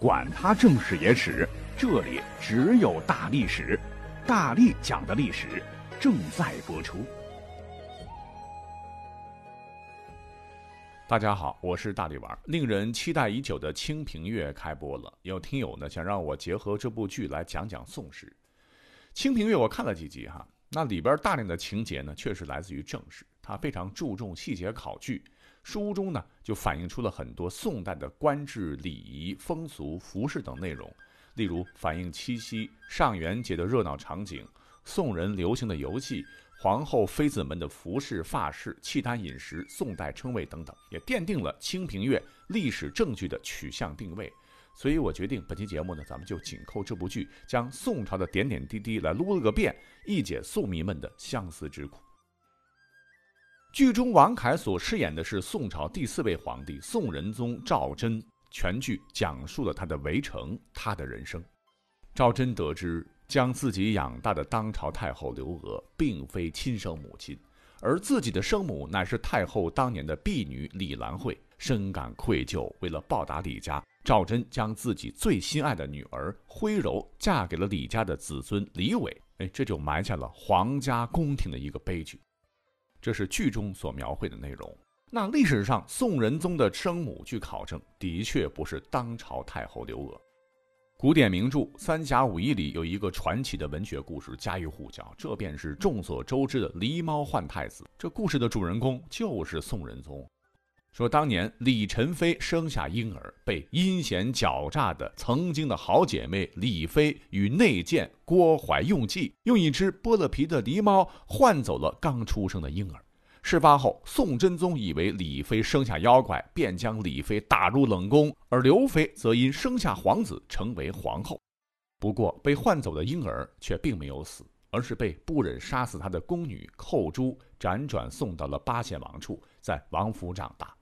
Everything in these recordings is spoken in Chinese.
管他正史野史，这里只有大历史，大力讲的历史正在播出。大家好，我是大力丸。令人期待已久的《清平乐》开播了，有听友呢想让我结合这部剧来讲讲宋史。《清平乐》我看了几集哈，那里边大量的情节呢确实来自于正史，它非常注重细节考据。书中呢，就反映出了很多宋代的官制、礼仪、风俗、服饰等内容，例如反映七夕、上元节的热闹场景，宋人流行的游戏，皇后、妃子们的服饰、发饰、契丹饮食、宋代称谓等等，也奠定了《清平乐》历史证据的取向定位。所以我决定本期节目呢，咱们就紧扣这部剧，将宋朝的点点滴滴来撸了个遍，一解宋迷们的相思之苦。剧中王凯所饰演的是宋朝第四位皇帝宋仁宗赵祯，全剧讲述了他的围城，他的人生。赵祯得知将自己养大的当朝太后刘娥并非亲生母亲，而自己的生母乃是太后当年的婢女李兰慧，深感愧疚。为了报答李家，赵祯将自己最心爱的女儿徽柔嫁给了李家的子孙李伟。哎，这就埋下了皇家宫廷的一个悲剧。这是剧中所描绘的内容。那历史上宋仁宗的生母，据考证，的确不是当朝太后刘娥。古典名著《三侠五义》里有一个传奇的文学故事，家喻户晓，这便是众所周知的狸猫换太子。这故事的主人公就是宋仁宗。说当年李宸妃生下婴儿，被阴险狡诈的曾经的好姐妹李妃与内奸郭槐用计，用一只剥了皮的狸猫换走了刚出生的婴儿。事发后，宋真宗以为李妃生下妖怪，便将李妃打入冷宫，而刘妃则因生下皇子成为皇后。不过，被换走的婴儿却并没有死，而是被不忍杀死他的宫女寇珠辗转送到了八贤王处，在王府长大。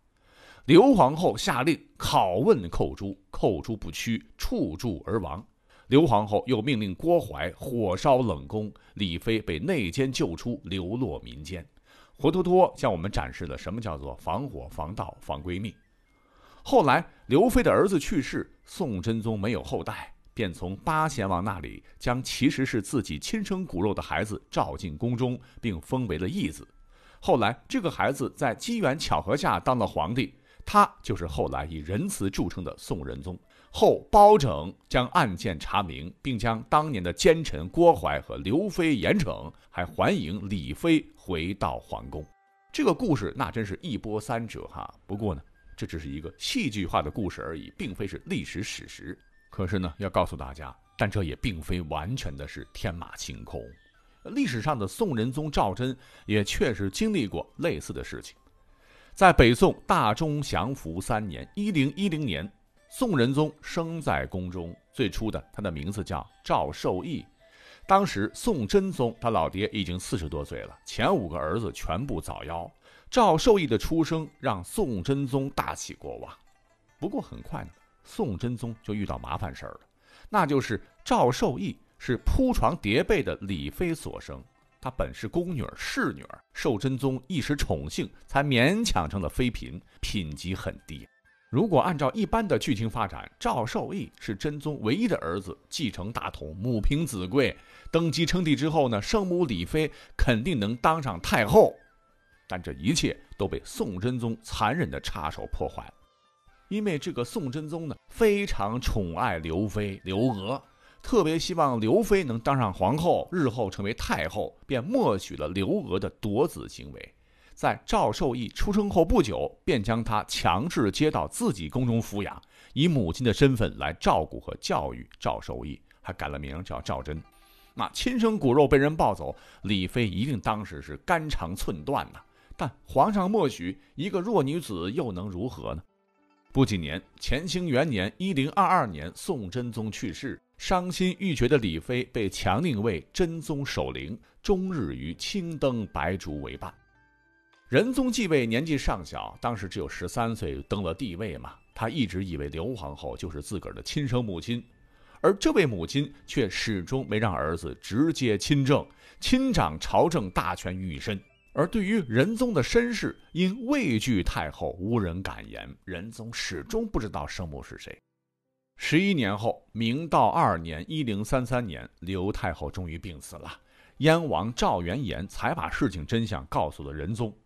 刘皇后下令拷问寇珠，寇珠不屈，处柱而亡。刘皇后又命令郭槐火烧冷宫，李妃被内奸救出，流落民间，活脱脱向我们展示了什么叫做防火、防盗、防闺蜜。后来刘妃的儿子去世，宋真宗没有后代，便从八贤王那里将其实是自己亲生骨肉的孩子召进宫中，并封为了义子。后来这个孩子在机缘巧合下当了皇帝。他就是后来以仁慈著称的宋仁宗。后包拯将案件查明，并将当年的奸臣郭槐和刘妃严惩，还还迎李妃回到皇宫。这个故事那真是一波三折哈。不过呢，这只是一个戏剧化的故事而已，并非是历史史实。可是呢，要告诉大家，但这也并非完全的是天马行空。历史上的宋仁宗赵祯也确实经历过类似的事情。在北宋大中祥符三年（一零一零年），宋仁宗生在宫中。最初的他的名字叫赵受益。当时宋真宗他老爹已经四十多岁了，前五个儿子全部早夭。赵受益的出生让宋真宗大喜过望。不过很快呢，宋真宗就遇到麻烦事儿了，那就是赵受益是铺床叠被的李妃所生。她本是宫女侍女，受真宗一时宠幸，才勉强成了妃嫔，品级很低。如果按照一般的剧情发展，赵受益是真宗唯一的儿子，继承大统，母凭子贵，登基称帝之后呢，生母李妃肯定能当上太后。但这一切都被宋真宗残忍的插手破坏，因为这个宋真宗呢，非常宠爱刘妃刘娥。特别希望刘妃能当上皇后，日后成为太后，便默许了刘娥的夺子行为。在赵受益出生后不久，便将她强制接到自己宫中抚养，以母亲的身份来照顾和教育赵受益，还改了名叫赵祯。那亲生骨肉被人抱走，李妃一定当时是肝肠寸断呐。但皇上默许，一个弱女子又能如何呢？不几年，乾清元年（一零二二年），宋真宗去世。伤心欲绝的李妃被强令为真宗守灵，终日与青灯白烛为伴。仁宗继位年纪尚小，当时只有十三岁，登了帝位嘛。他一直以为刘皇后就是自个儿的亲生母亲，而这位母亲却始终没让儿子直接亲政，亲掌朝政大权于一身。而对于仁宗的身世，因畏惧太后，无人敢言。仁宗始终不知道生母是谁。十一年后，明道二年（一零三三年），刘太后终于病死了。燕王赵元彦才把事情真相告诉了仁宗。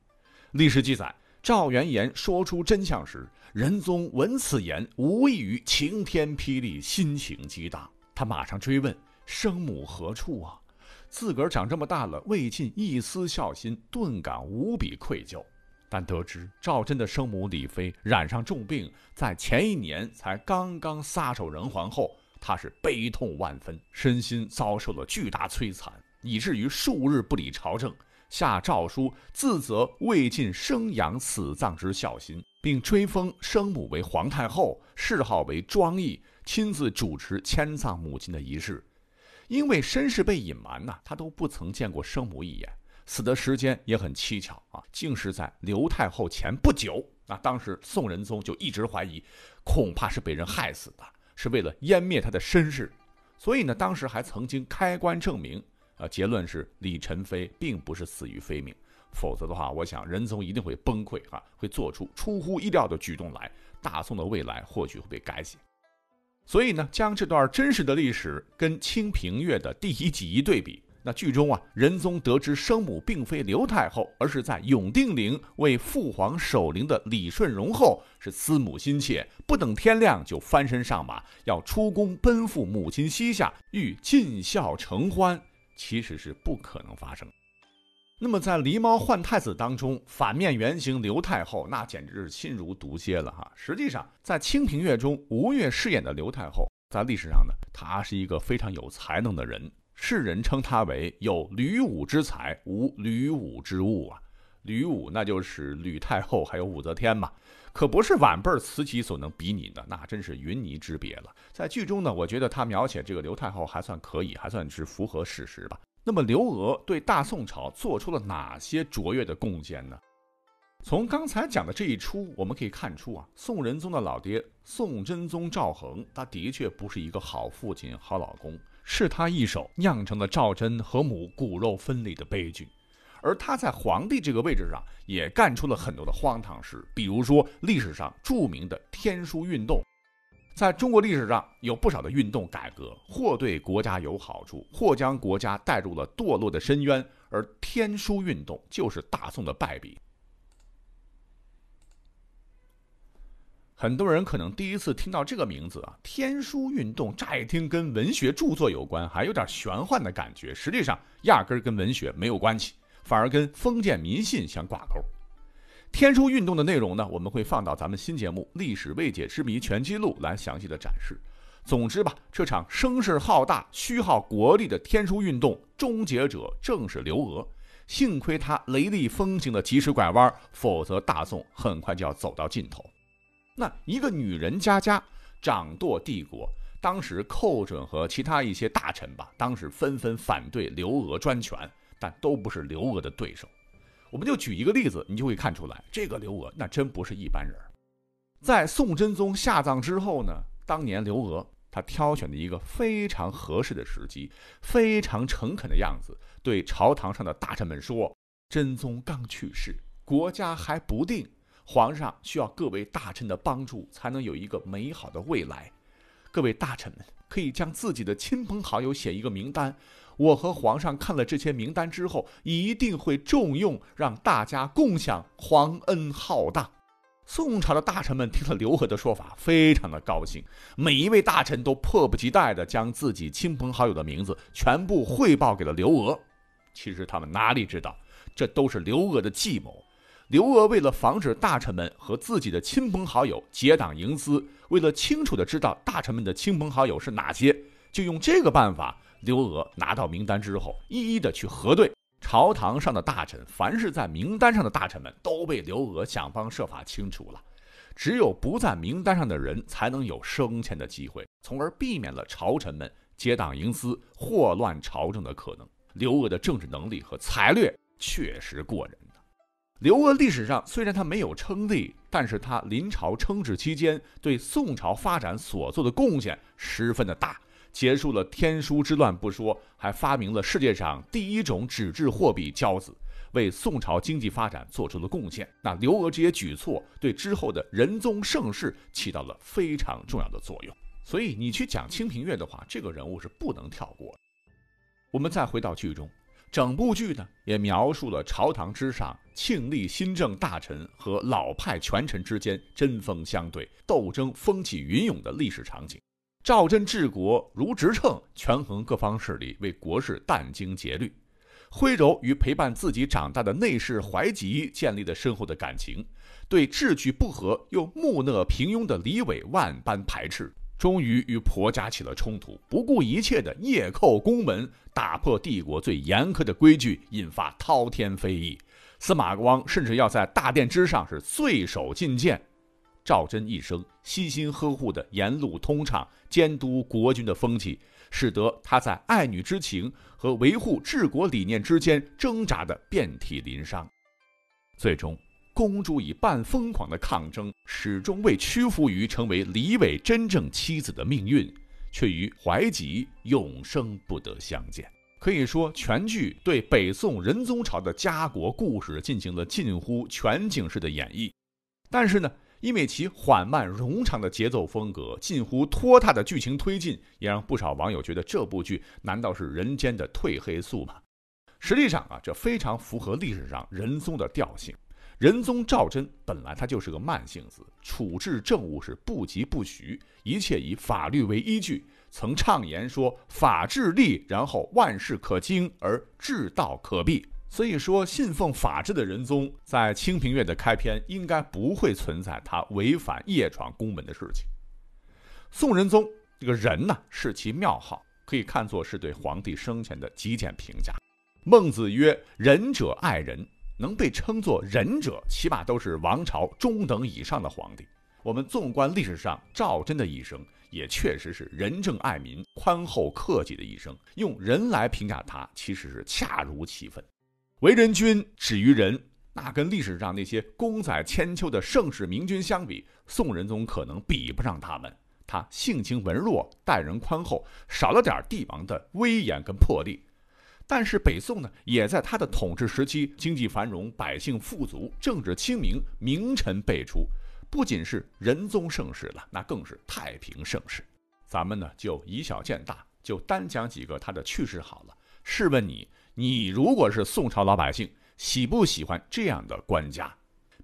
历史记载，赵元彦说出真相时，仁宗闻此言，无异于晴天霹雳，心情激荡。他马上追问：“生母何处啊？”自个儿长这么大了，未尽一丝孝心，顿感无比愧疚。但得知赵祯的生母李妃染上重病，在前一年才刚刚撒手人寰后，他是悲痛万分，身心遭受了巨大摧残，以至于数日不理朝政，下诏书自责未尽生养死葬之孝心，并追封生母为皇太后，谥号为庄懿，亲自主持迁葬母亲的仪式。因为身世被隐瞒呐，他都不曾见过生母一眼。死的时间也很蹊跷啊，竟是在刘太后前不久啊。当时宋仁宗就一直怀疑，恐怕是被人害死的，是为了湮灭他的身世。所以呢，当时还曾经开棺证明，啊，结论是李宸妃并不是死于非命。否则的话，我想仁宗一定会崩溃啊，会做出出乎意料的举动来。大宋的未来或许会被改写。所以呢，将这段真实的历史跟《清平乐》的第一集一对比。那剧中啊，仁宗得知生母并非刘太后，而是在永定陵为父皇守灵的李顺荣后，是思母心切，不等天亮就翻身上马，要出宫奔赴母亲膝下，欲尽孝承欢，其实是不可能发生。那么在《狸猫换太子》当中，反面原型刘太后，那简直是心如毒蝎了哈。实际上，在《清平乐》中，吴越饰演的刘太后，在历史上呢，她是一个非常有才能的人。世人称他为有吕武之才，无吕武之物啊。吕武那就是吕太后，还有武则天嘛，可不是晚辈慈禧所能比拟的，那真是云泥之别了。在剧中呢，我觉得他描写这个刘太后还算可以，还算是符合事实吧。那么刘娥对大宋朝做出了哪些卓越的贡献呢？从刚才讲的这一出，我们可以看出啊，宋仁宗的老爹宋真宗赵恒，他的确不是一个好父亲、好老公。是他一手酿成了赵祯和母骨肉分离的悲剧，而他在皇帝这个位置上也干出了很多的荒唐事，比如说历史上著名的天书运动。在中国历史上有不少的运动改革，或对国家有好处，或将国家带入了堕落的深渊，而天书运动就是大宋的败笔。很多人可能第一次听到这个名字啊，天书运动，乍一听跟文学著作有关，还有点玄幻的感觉。实际上，压根儿跟文学没有关系，反而跟封建迷信相挂钩。天书运动的内容呢，我们会放到咱们新节目《历史未解之谜全记录》来详细的展示。总之吧，这场声势浩大、虚耗国力的天书运动，终结者正是刘娥。幸亏他雷厉风行的及时拐弯，否则大宋很快就要走到尽头。那一个女人家家掌舵帝国，当时寇准和其他一些大臣吧，当时纷纷反对刘娥专权，但都不是刘娥的对手。我们就举一个例子，你就会看出来，这个刘娥那真不是一般人。在宋真宗下葬之后呢，当年刘娥她挑选的一个非常合适的时机，非常诚恳的样子，对朝堂上的大臣们说：“真宗刚去世，国家还不定。”皇上需要各位大臣的帮助，才能有一个美好的未来。各位大臣们可以将自己的亲朋好友写一个名单，我和皇上看了这些名单之后，一定会重用，让大家共享皇恩浩大。宋朝的大臣们听了刘娥的说法，非常的高兴，每一位大臣都迫不及待地将自己亲朋好友的名字全部汇报给了刘娥。其实他们哪里知道，这都是刘娥的计谋。刘娥为了防止大臣们和自己的亲朋好友结党营私，为了清楚的知道大臣们的亲朋好友是哪些，就用这个办法。刘娥拿到名单之后，一一的去核对朝堂上的大臣，凡是在名单上的大臣们都被刘娥想方设法清除了，只有不在名单上的人才能有升迁的机会，从而避免了朝臣们结党营私、祸乱朝政的可能。刘娥的政治能力和才略确实过人。刘娥历史上虽然他没有称帝，但是他临朝称制期间对宋朝发展所做的贡献十分的大，结束了天书之乱不说，还发明了世界上第一种纸质货币交子，为宋朝经济发展做出了贡献。那刘娥这些举措对之后的仁宗盛世起到了非常重要的作用。所以你去讲《清平乐》的话，这个人物是不能跳过。我们再回到剧中，整部剧呢也描述了朝堂之上庆历新政大臣和老派权臣之间针锋相对、斗争风起云涌的历史场景。赵祯治国如执秤，权衡各方势力，为国事殚精竭虑。徽柔与陪伴自己长大的内侍怀吉建立了深厚的感情，对志趣不合又木讷平庸的李伟万般排斥，终于与婆家起了冲突，不顾一切的夜叩宫门，打破帝国最严苛的规矩，引发滔天非议。司马光甚至要在大殿之上是醉手觐见。赵祯一生悉心呵护的沿路通畅、监督国君的风气，使得他在爱女之情和维护治国理念之间挣扎的遍体鳞伤。最终，公主以半疯狂的抗争，始终未屈服于成为李伟真正妻子的命运，却与怀吉永生不得相见。可以说，全剧对北宋仁宗朝的家国故事进行了近乎全景式的演绎。但是呢？因为其缓慢冗长的节奏风格，近乎拖沓的剧情推进，也让不少网友觉得这部剧难道是人间的褪黑素吗？实际上啊，这非常符合历史上仁宗的调性。仁宗赵祯本来他就是个慢性子，处置政务是不疾不徐，一切以法律为依据，曾畅言说：“法治立，然后万事可经，而治道可避。”所以说，信奉法治的仁宗在《清平乐》的开篇应该不会存在他违反夜闯宫门的事情。宋仁宗这个人呢，是其庙号，可以看作是对皇帝生前的极简评价。孟子曰：“仁者爱人，能被称作仁者，起码都是王朝中等以上的皇帝。”我们纵观历史上赵祯的一生，也确实是仁政爱民、宽厚克己的一生。用人来评价他，其实是恰如其分。为人君，止于仁，那跟历史上那些公载千秋的盛世明君相比，宋仁宗可能比不上他们。他性情文弱，待人宽厚，少了点帝王的威严跟魄力。但是北宋呢，也在他的统治时期，经济繁荣，百姓富足，政治清明，名臣辈出。不仅是仁宗盛世了，那更是太平盛世。咱们呢，就以小见大，就单讲几个他的趣事好了。试问你？你如果是宋朝老百姓，喜不喜欢这样的官家？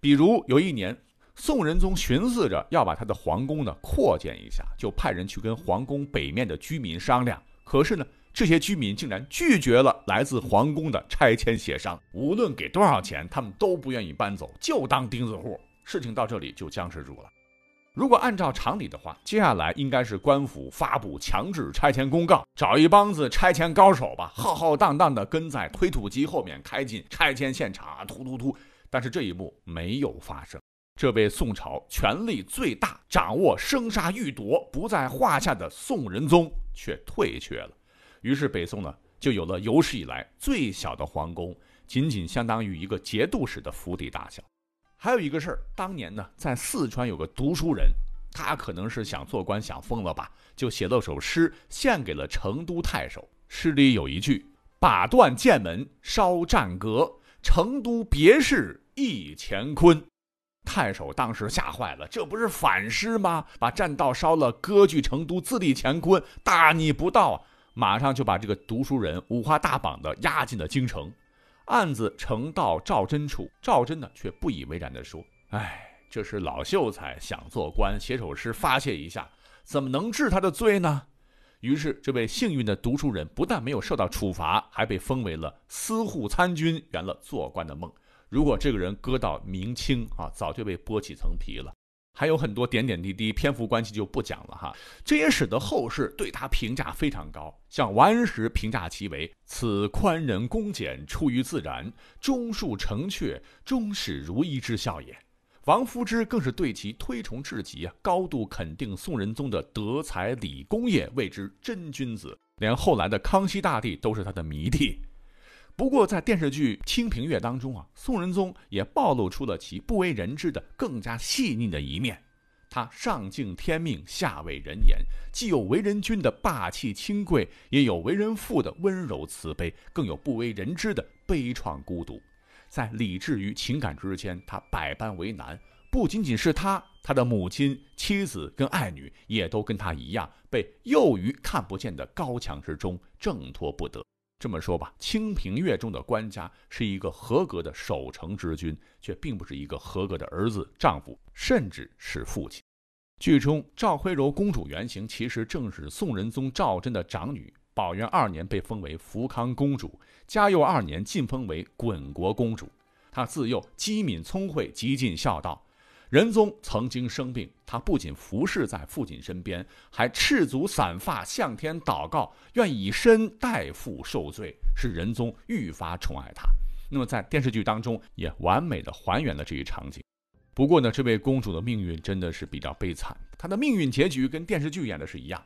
比如有一年，宋仁宗寻思着要把他的皇宫呢扩建一下，就派人去跟皇宫北面的居民商量。可是呢，这些居民竟然拒绝了来自皇宫的拆迁协商，无论给多少钱，他们都不愿意搬走，就当钉子户。事情到这里就僵持住了。如果按照常理的话，接下来应该是官府发布强制拆迁公告，找一帮子拆迁高手吧，浩浩荡荡的跟在推土机后面开进拆迁现场，突突突。但是这一幕没有发生，这位宋朝权力最大、掌握生杀予夺不在话下的宋仁宗却退却了。于是北宋呢，就有了有史以来最小的皇宫，仅仅相当于一个节度使的府邸大小。还有一个事儿，当年呢，在四川有个读书人，他可能是想做官想疯了吧，就写了首诗献给了成都太守。诗里有一句：“把断剑门烧战阁，成都别室忆乾坤。”太守当时吓坏了，这不是反诗吗？把栈道烧了，割据成都，自立乾坤，大逆不道！马上就把这个读书人五花大绑的押进了京城。案子呈到赵祯处，赵祯呢却不以为然地说：“哎，这是老秀才想做官，写首诗发泄一下，怎么能治他的罪呢？”于是，这位幸运的读书人不但没有受到处罚，还被封为了司户参军，圆了做官的梦。如果这个人搁到明清啊，早就被剥起层皮了。还有很多点点滴滴，篇幅关系就不讲了哈。这也使得后世对他评价非常高，像王安石评价其为“此宽仁恭俭，出于自然，忠恕诚确，终始如一之效也”。王夫之更是对其推崇至极啊，高度肯定宋仁宗的德才礼功业，谓之真君子。连后来的康熙大帝都是他的迷弟。不过，在电视剧《清平乐》当中啊，宋仁宗也暴露出了其不为人知的更加细腻的一面。他上敬天命，下畏人言，既有为人君的霸气清贵，也有为人父的温柔慈悲，更有不为人知的悲怆孤独。在理智与情感之间，他百般为难，不仅仅是他，他的母亲、妻子跟爱女也都跟他一样，被囿于看不见的高墙之中挣脱不得。这么说吧，《清平乐》中的官家是一个合格的守城之君，却并不是一个合格的儿子、丈夫，甚至是父亲。剧中赵徽柔公主原型其实正是宋仁宗赵祯的长女，宝元二年被封为福康公主，嘉佑二年晋封为滚国公主。她自幼机敏聪慧，极尽孝道。仁宗曾经生病，他不仅服侍在父亲身边，还赤足散发向天祷告，愿以身代父受罪，使仁宗愈发宠爱他。那么在电视剧当中也完美的还原了这一场景。不过呢，这位公主的命运真的是比较悲惨，她的命运结局跟电视剧演的是一样。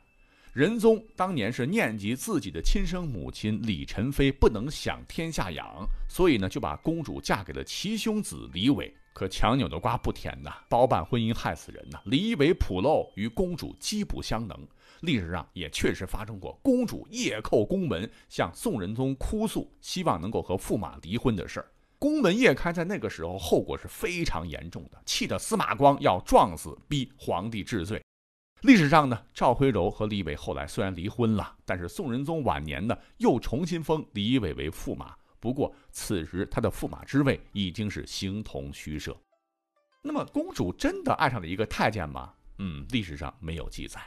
仁宗当年是念及自己的亲生母亲李宸妃不能享天下养，所以呢就把公主嫁给了其兄子李伟。可强扭的瓜不甜呐，包办婚姻害死人呐！李伟普漏与公主机不相能，历史上也确实发生过公主夜叩宫门向宋仁宗哭诉，希望能够和驸马离婚的事儿。宫门夜开在那个时候后果是非常严重的，气得司马光要撞死，逼皇帝治罪。历史上呢，赵徽柔和李伟后来虽然离婚了，但是宋仁宗晚年呢又重新封李伟为驸马。不过此时他的驸马之位已经是形同虚设。那么公主真的爱上了一个太监吗？嗯，历史上没有记载。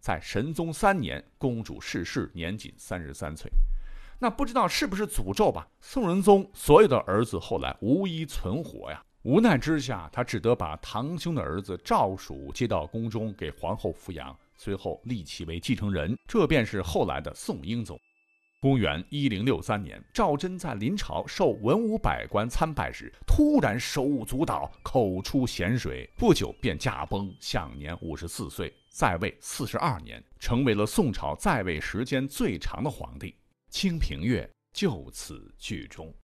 在神宗三年，公主逝世，年仅三十三岁。那不知道是不是诅咒吧？宋仁宗所有的儿子后来无一存活呀。无奈之下，他只得把堂兄的儿子赵曙接到宫中给皇后抚养，随后立其为继承人，这便是后来的宋英宗。公元一零六三年，赵祯在临朝受文武百官参拜时，突然手舞足蹈，口出咸水，不久便驾崩，享年五十四岁，在位四十二年，成为了宋朝在位时间最长的皇帝。《清平乐》就此剧终。